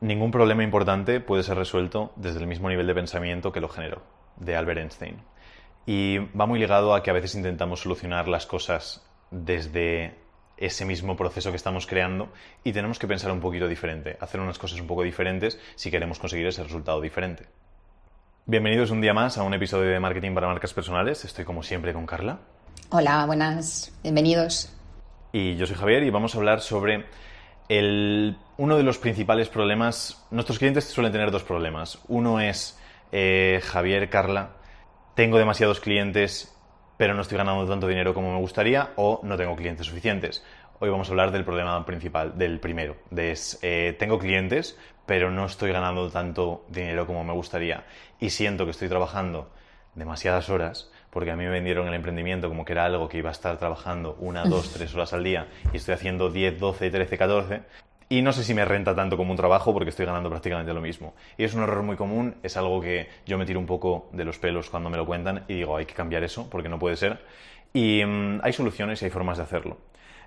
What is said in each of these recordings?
Ningún problema importante puede ser resuelto desde el mismo nivel de pensamiento que lo generó, de Albert Einstein. Y va muy ligado a que a veces intentamos solucionar las cosas desde ese mismo proceso que estamos creando y tenemos que pensar un poquito diferente, hacer unas cosas un poco diferentes si queremos conseguir ese resultado diferente. Bienvenidos un día más a un episodio de Marketing para Marcas Personales. Estoy como siempre con Carla. Hola, buenas, bienvenidos. Y yo soy Javier y vamos a hablar sobre uno de los principales problemas, nuestros clientes suelen tener dos problemas. Uno es, eh, Javier, Carla, tengo demasiados clientes, pero no estoy ganando tanto dinero como me gustaría, o no tengo clientes suficientes. Hoy vamos a hablar del problema principal, del primero, eh, tengo clientes, pero no estoy ganando tanto dinero como me gustaría y siento que estoy trabajando demasiadas horas, porque a mí me vendieron el emprendimiento como que era algo que iba a estar trabajando una, dos, tres horas al día y estoy haciendo 10, 12, 13, 14. Y no sé si me renta tanto como un trabajo porque estoy ganando prácticamente lo mismo. Y es un error muy común, es algo que yo me tiro un poco de los pelos cuando me lo cuentan y digo, hay que cambiar eso porque no puede ser. Y mm, hay soluciones y hay formas de hacerlo.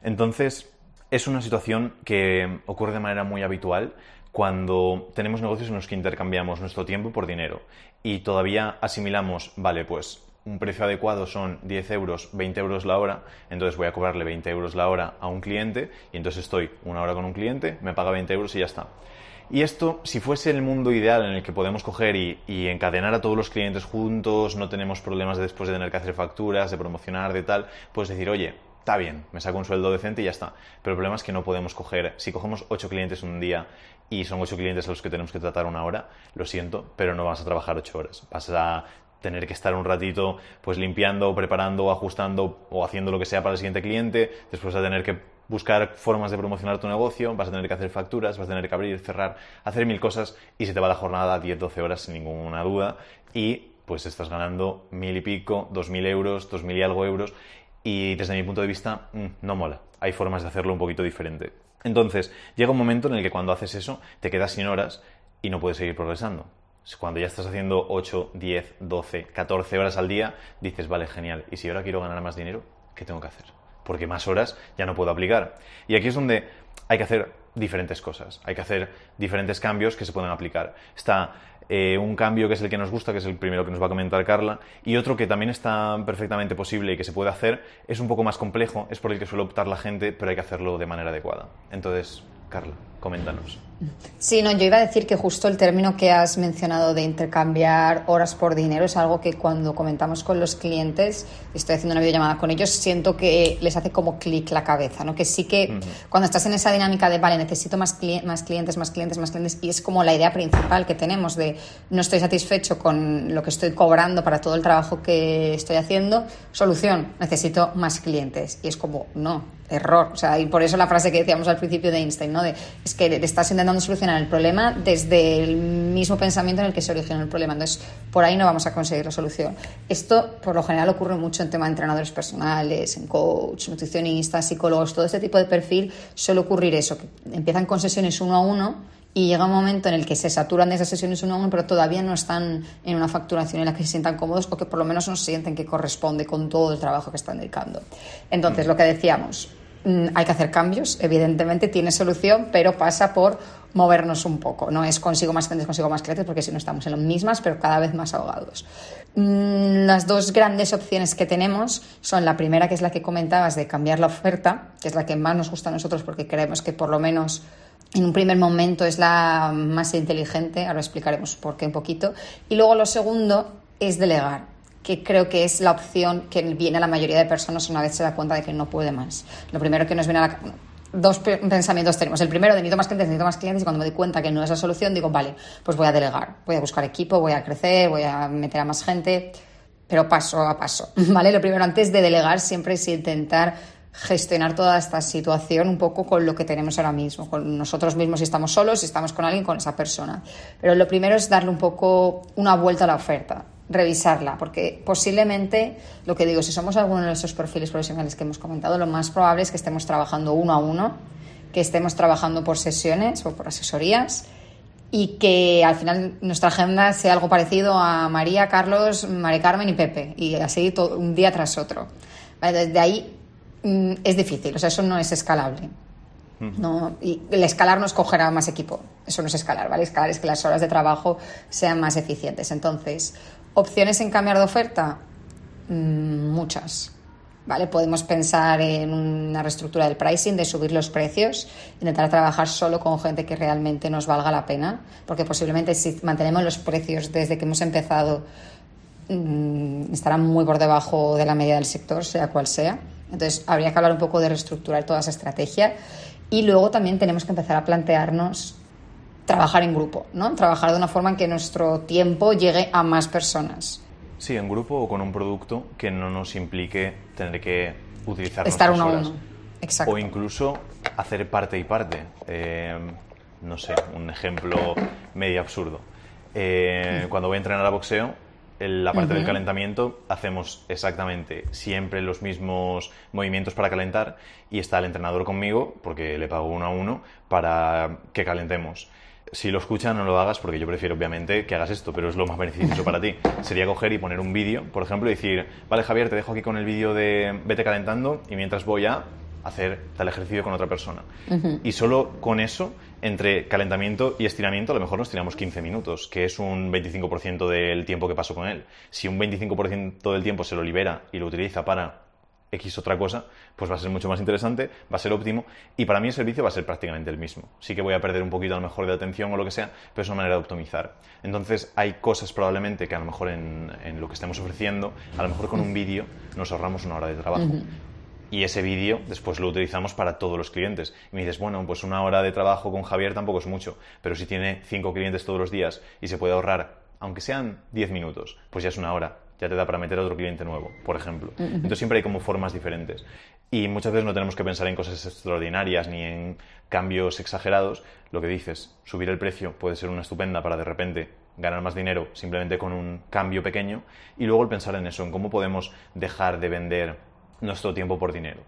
Entonces, es una situación que ocurre de manera muy habitual cuando tenemos negocios en los que intercambiamos nuestro tiempo por dinero y todavía asimilamos, vale, pues un precio adecuado son 10 euros, 20 euros la hora, entonces voy a cobrarle 20 euros la hora a un cliente y entonces estoy una hora con un cliente, me paga 20 euros y ya está. Y esto, si fuese el mundo ideal en el que podemos coger y, encadenar a todos los clientes juntos, no tenemos problemas de después de tener que hacer facturas, de promocionar, de tal, puedes decir, oye, está bien, me saco un sueldo decente y ya está. Pero el problema es que no podemos coger, si cogemos 8 clientes un día y son 8 clientes a los que tenemos que tratar una hora, lo siento, pero no vas a trabajar 8 horas. Vas a tener que estar un ratito pues limpiando, preparando, ajustando o haciendo lo que sea para el siguiente cliente, después vas a tener que buscar formas de promocionar tu negocio, vas a tener que hacer facturas, vas a tener que abrir, cerrar, hacer mil cosas y se te va la jornada 10-12 horas sin ninguna duda y pues estás ganando mil y pico, dos mil euros, dos mil y algo euros y desde mi punto de vista mm, no mola. Hay formas de hacerlo un poquito diferente. Entonces, llega un momento en el que cuando haces eso te quedas sin horas y no puedes seguir progresando. Cuando ya estás haciendo 8, 10, 12, 14 horas al día, dices, vale, genial. ¿Y si ahora quiero ganar más dinero? ¿Qué tengo que hacer? Porque más horas ya no puedo aplicar. Y aquí es donde hay que hacer diferentes cosas. Hay que hacer diferentes cambios que se pueden aplicar. Está eh, un cambio que es el que nos gusta, que es el primero que nos va a comentar Carla, y otro que también está perfectamente posible y que se puede hacer, es un poco más complejo, es por el que suele optar la gente, pero hay que hacerlo de manera adecuada. Entonces, Carla, coméntanos. Sí, no, yo iba a decir que justo el término que has mencionado de intercambiar horas por dinero es algo que cuando comentamos con los clientes, estoy haciendo una videollamada con ellos, siento que les hace como clic la cabeza, ¿no? Que sí que cuando estás en esa dinámica de, vale, necesito más, más clientes, más clientes, más clientes, y es como la idea principal que tenemos de no estoy satisfecho con lo que estoy cobrando para todo el trabajo que estoy haciendo, solución, necesito más clientes. Y es como, no, error. O sea, y por eso la frase que decíamos al principio de Einstein, ¿no? De, es que le estás intentando solucionar el problema desde el mismo pensamiento en el que se originó el problema. Entonces, por ahí no vamos a conseguir la solución. Esto, por lo general, ocurre mucho en tema de entrenadores personales, en coach, nutricionistas, psicólogos, todo este tipo de perfil suele ocurrir eso, que empiezan con sesiones uno a uno y llega un momento en el que se saturan de esas sesiones uno a uno, pero todavía no están en una facturación en la que se sientan cómodos o que por lo menos no sienten que corresponde con todo el trabajo que están dedicando. Entonces, lo que decíamos, hay que hacer cambios, evidentemente tiene solución, pero pasa por movernos un poco. No es consigo más clientes, consigo más clientes, porque si no estamos en las mismas, pero cada vez más ahogados. Mm, las dos grandes opciones que tenemos son la primera, que es la que comentabas, de cambiar la oferta, que es la que más nos gusta a nosotros porque creemos que por lo menos en un primer momento es la más inteligente, ahora explicaremos por qué un poquito. Y luego lo segundo es delegar, que creo que es la opción que viene a la mayoría de personas una vez se da cuenta de que no puede más. Lo primero que nos viene a la dos pensamientos tenemos. El primero, necesito más clientes, necesito más clientes, y cuando me doy cuenta que no es la solución, digo, vale, pues voy a delegar, voy a buscar equipo, voy a crecer, voy a meter a más gente, pero paso a paso, ¿vale? Lo primero, antes de delegar, siempre es intentar gestionar toda esta situación un poco con lo que tenemos ahora mismo, con nosotros mismos si estamos solos, si estamos con alguien, con esa persona. Pero lo primero es darle un poco una vuelta a la oferta revisarla, porque posiblemente, lo que digo, si somos alguno de esos perfiles profesionales que hemos comentado, lo más probable es que estemos trabajando uno a uno, que estemos trabajando por sesiones o por asesorías y que al final nuestra agenda sea algo parecido a María, Carlos, María Carmen y Pepe, y así todo, un día tras otro. Desde ahí mm, es difícil, o sea, eso no es escalable. ¿no? Y el escalar no es coger a más equipo, eso no es escalar, ¿vale? Escalar es que las horas de trabajo sean más eficientes. Entonces, ¿opciones en cambiar de oferta? Mm, muchas. ¿Vale? Podemos pensar en una reestructura del pricing, de subir los precios, intentar trabajar solo con gente que realmente nos valga la pena, porque posiblemente si mantenemos los precios desde que hemos empezado mm, estarán muy por debajo de la media del sector, sea cual sea. Entonces, habría que hablar un poco de reestructurar toda esa estrategia y luego también tenemos que empezar a plantearnos trabajar en grupo, ¿no? Trabajar de una forma en que nuestro tiempo llegue a más personas. Sí, en grupo o con un producto que no nos implique tener que utilizar Estar uno a uno. Exacto. O incluso hacer parte y parte. Eh, no sé, un ejemplo medio absurdo. Eh, cuando voy a entrenar a boxeo, en la parte del calentamiento hacemos exactamente siempre los mismos movimientos para calentar y está el entrenador conmigo, porque le pago uno a uno, para que calentemos. Si lo escuchan, no lo hagas porque yo prefiero, obviamente, que hagas esto, pero es lo más beneficioso para ti. Sería coger y poner un vídeo, por ejemplo, y decir, vale, Javier, te dejo aquí con el vídeo de vete calentando y mientras voy a hacer tal ejercicio con otra persona. Y solo con eso, entre calentamiento y estiramiento, a lo mejor nos tiramos 15 minutos, que es un 25% del tiempo que paso con él. Si un 25% del tiempo se lo libera y lo utiliza para X otra cosa, pues va a ser mucho más interesante, va a ser óptimo y para mí el servicio va a ser prácticamente el mismo. Sí que voy a perder un poquito a lo mejor de atención o lo que sea, pero es una manera de optimizar. Entonces hay cosas probablemente que a lo mejor en, en lo que estemos ofreciendo, a lo mejor con un vídeo nos ahorramos una hora de trabajo. Y ese vídeo después lo utilizamos para todos los clientes. Y me dices, bueno, pues una hora de trabajo con Javier tampoco es mucho, pero si tiene cinco clientes todos los días y se puede ahorrar, aunque sean 10 minutos, pues ya es una hora ya te da para meter a otro cliente nuevo, por ejemplo. Entonces siempre hay como formas diferentes. Y muchas veces no tenemos que pensar en cosas extraordinarias ni en cambios exagerados. Lo que dices, subir el precio puede ser una estupenda para de repente ganar más dinero simplemente con un cambio pequeño. Y luego el pensar en eso, en cómo podemos dejar de vender nuestro tiempo por dinero.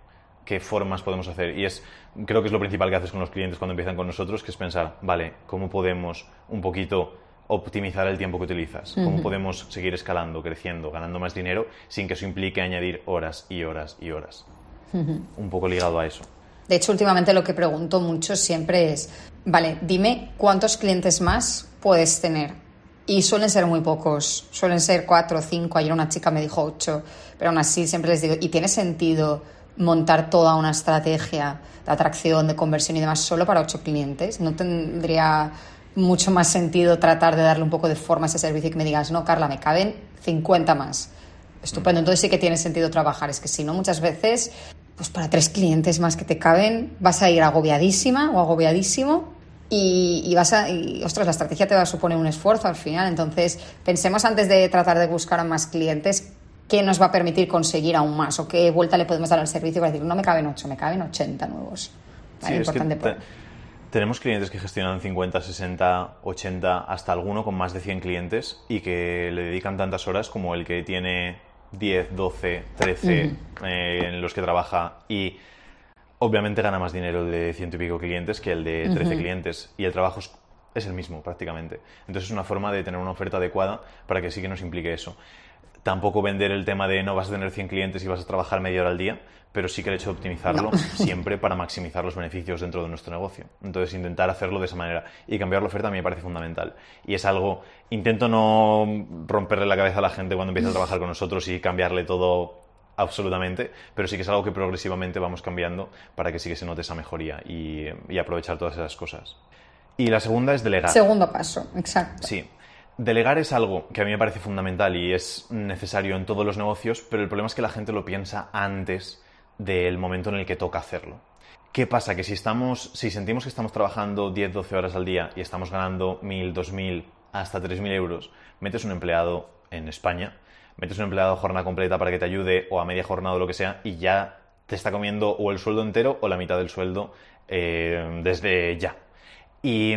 ¿Qué formas podemos hacer? Y es, creo que es lo principal que haces con los clientes cuando empiezan con nosotros, que es pensar, vale, ¿cómo podemos un poquito optimizar el tiempo que utilizas? ¿Cómo podemos seguir escalando, creciendo, ganando más dinero sin que eso implique añadir horas y horas y horas? Un poco ligado a eso. De hecho, últimamente lo que pregunto mucho siempre es, vale, dime cuántos clientes más puedes tener. Y suelen ser muy pocos, suelen ser cuatro o cinco. Ayer una chica me dijo ocho, pero aún así siempre les digo, ¿y tiene sentido montar toda una estrategia de atracción, de conversión y demás solo para ocho clientes? ¿No tendría mucho más sentido tratar de darle un poco de forma a ese servicio y que me digas, no, Carla, me caben 50 más? Estupendo, entonces sí que tiene sentido trabajar. Es que si no, muchas veces, pues para tres clientes más que te caben, vas a ir agobiadísima o agobiadísimo y, y, vas a, y, ostras, la estrategia te va a suponer un esfuerzo al final. Entonces, pensemos antes de tratar de buscar a más clientes qué nos va a permitir conseguir aún más o qué vuelta le podemos dar al servicio para decir, no me caben 8, me caben 80 nuevos. ¿Vale? Sí, Importante. Es que tenemos clientes que gestionan 50, 60, 80, hasta alguno con más de 100 clientes y que le dedican tantas horas como el que tiene 10, 12, 13 uh -huh. eh, en los que trabaja y obviamente gana más dinero el de ciento y pico clientes que el de 13 uh -huh. clientes y el trabajo es, es, el mismo prácticamente. Entonces es una forma de tener una oferta adecuada para que sí que nos implique eso. Tampoco vender el tema de no vas a tener 100 clientes y vas a trabajar media hora al día, pero sí que el hecho de optimizarlo no. siempre para maximizar los beneficios dentro de nuestro negocio. Entonces intentar hacerlo de esa manera y cambiar la oferta a mí me parece fundamental. Y es algo, intento no romperle la cabeza a la gente cuando empieza a trabajar con nosotros y cambiarle todo absolutamente, pero sí que es algo que progresivamente vamos cambiando para que sí que se note esa mejoría y, y aprovechar todas esas cosas. Y la segunda es delegar. Segundo paso, exacto. Sí. Delegar es algo que a mí me parece fundamental y es necesario en todos los negocios, pero el problema es que la gente lo piensa antes del momento en el que toca hacerlo. ¿Qué pasa? Que si, estamos, si sentimos que estamos trabajando 10-12 horas al día y estamos ganando 1.000, 2.000, hasta 3.000 euros, metes un empleado en España, metes un empleado a jornada completa para que te ayude o a media jornada o lo que sea y ya te está comiendo o el sueldo entero o la mitad del sueldo eh, desde ya. Y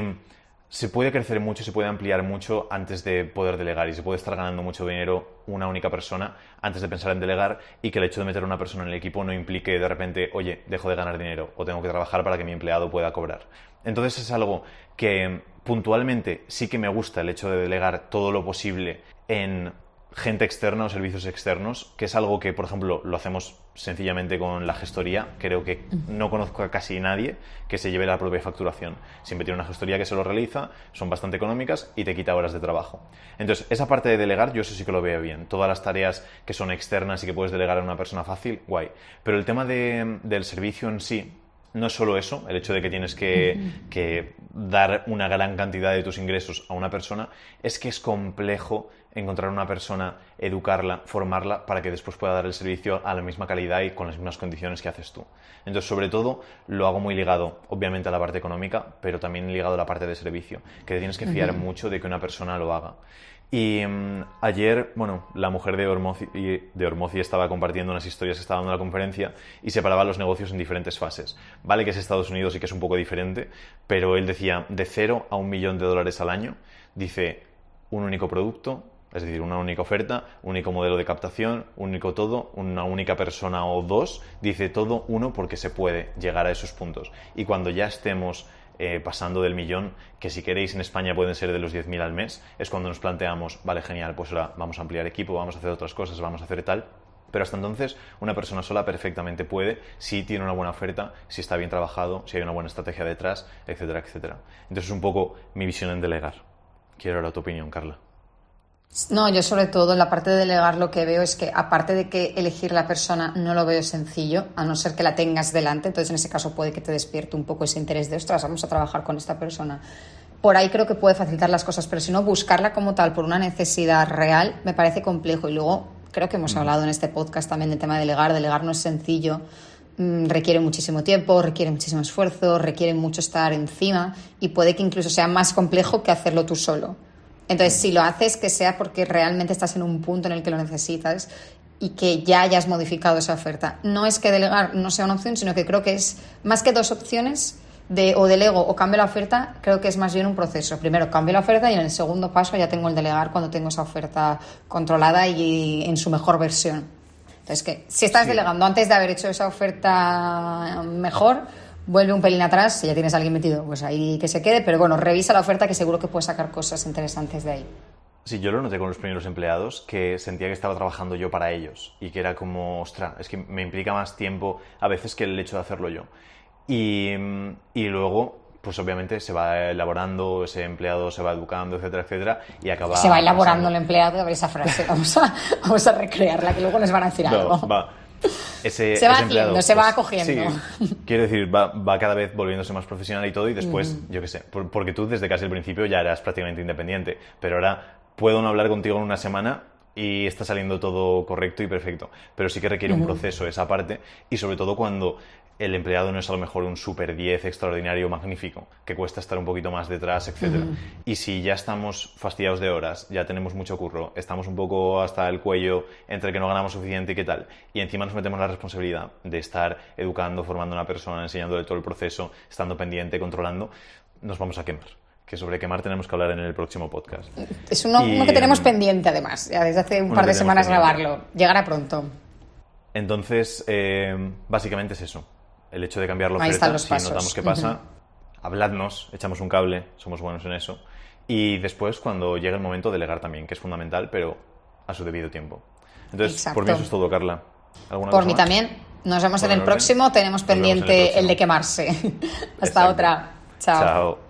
se puede crecer mucho, se puede ampliar mucho antes de poder delegar y se puede estar ganando mucho dinero una única persona antes de pensar en delegar y que el hecho de meter a una persona en el equipo no implique de repente, oye, dejo de ganar dinero o tengo que trabajar para que mi empleado pueda cobrar. Entonces es algo que puntualmente sí que me gusta el hecho de delegar todo lo posible en gente externa o servicios externos, que es algo que, por ejemplo, lo hacemos sencillamente con la gestoría. Creo que no conozco a casi nadie que se lleve la propia facturación. Siempre tiene una gestoría que se lo realiza, son bastante económicas y te quita horas de trabajo. Entonces, esa parte de delegar, yo eso sí que lo veo bien. Todas las tareas que son externas y que puedes delegar a una persona fácil, guay. Pero el tema del servicio en sí, no es solo eso, el hecho de que tienes que, dar una gran cantidad de tus ingresos a una persona, es que es complejo encontrar una persona, educarla, formarla para que después pueda dar el servicio a la misma calidad y con las mismas condiciones que haces tú. Entonces, sobre todo, lo hago muy ligado, obviamente, a la parte económica, pero también ligado a la parte de servicio, que te tienes que fiar mucho de que una persona lo haga. Y mm, ayer, bueno, la mujer de Ormozi, de estaba compartiendo unas historias que estaba dando la conferencia y separaba los negocios en diferentes fases. Vale que es Estados Unidos y que es un poco diferente, pero él decía de cero a un millón de dólares al año, dice un único producto, es decir, una única oferta, único modelo de captación, único todo, una única persona o dos, dice todo uno porque se puede llegar a esos puntos. Y cuando ya estemos eh, pasando del millón, que si queréis en España pueden ser de los 10.000 al mes, es cuando nos planteamos, vale, genial, pues ahora vamos a ampliar equipo, vamos a hacer otras cosas, vamos a hacer tal. Pero hasta entonces una persona sola perfectamente puede si tiene una buena oferta, si está bien trabajado, si hay una buena estrategia detrás, etcétera, etcétera. Entonces es un poco mi visión en delegar. Quiero ahora tu opinión, Carla. No, yo sobre todo en la parte de delegar lo que veo es que aparte de que elegir la persona no lo veo sencillo, a no ser que la tengas delante, entonces en ese caso puede que te despierte un poco ese interés de, ostras, vamos a trabajar con esta persona. Por ahí creo que puede facilitar las cosas, pero si no, buscarla como tal por una necesidad real me parece complejo. Y luego creo que hemos mm. hablado en este podcast también del tema de delegar. Delegar no es sencillo, mm, requiere muchísimo tiempo, requiere muchísimo esfuerzo, requiere mucho estar encima y puede que incluso sea más complejo que hacerlo tú solo. Entonces, si lo haces, que sea porque realmente estás en un punto en el que lo necesitas y que ya hayas modificado esa oferta. No es que delegar no sea una opción, sino que creo que es más que dos opciones de o delego o cambio la oferta, creo que es más bien un proceso. Primero cambio la oferta y en el segundo paso ya tengo el delegar cuando tengo esa oferta controlada y en su mejor versión. Entonces, que si estás delegando antes de haber hecho esa oferta mejor, vuelve un pelín atrás, si ya tienes a alguien metido, pues ahí que se quede, pero bueno, revisa la oferta que seguro que puedes sacar cosas interesantes de ahí. Sí, yo lo noté con los primeros empleados, que sentía que estaba trabajando yo para ellos y que era como, ostras, es que me implica más tiempo a veces que el hecho de hacerlo yo. Y, y luego, pues obviamente se va elaborando, ese empleado se va educando, etcétera, etcétera, y acaba... Se va elaborando el empleado, a ver esa frase, vamos a, vamos a recrearla, que luego les van a decir algo. Va ese, se va haciendo, se va pues, acogiendo. quiero decir, va, cada vez volviéndose más profesional y todo, y después, yo qué sé, porque tú desde casi el principio ya eras prácticamente independiente, pero ahora puedo no hablar contigo en una semana y está saliendo todo correcto y perfecto. Pero sí que requiere un proceso esa parte y sobre todo cuando el empleado no es a lo mejor un super 10 extraordinario magnífico, que cuesta estar un poquito más detrás, etc. Y si ya estamos fastidiados de horas, ya tenemos mucho curro, estamos un poco hasta el cuello entre que no ganamos suficiente y qué tal, y encima nos metemos la responsabilidad de estar educando, formando a una persona, enseñándole todo el proceso, estando pendiente, controlando, nos vamos a quemar que sobre quemar tenemos que hablar en el próximo podcast. Es uno, que tenemos pendiente, además, ya desde hace un par de semanas grabarlo. Llegará pronto. Entonces, eh, básicamente es eso. El hecho de cambiar la oferta, si notamos qué pasa, habladnos, echamos un cable, somos buenos en eso. Y después, cuando llegue el momento, delegar también, que es fundamental, pero a su debido tiempo. Entonces, por mí eso es todo, Carla. por mí también. Nos vemos en el próximo. Tenemos pendiente el, el, de quemarse. Hasta otra. Chao. Chao.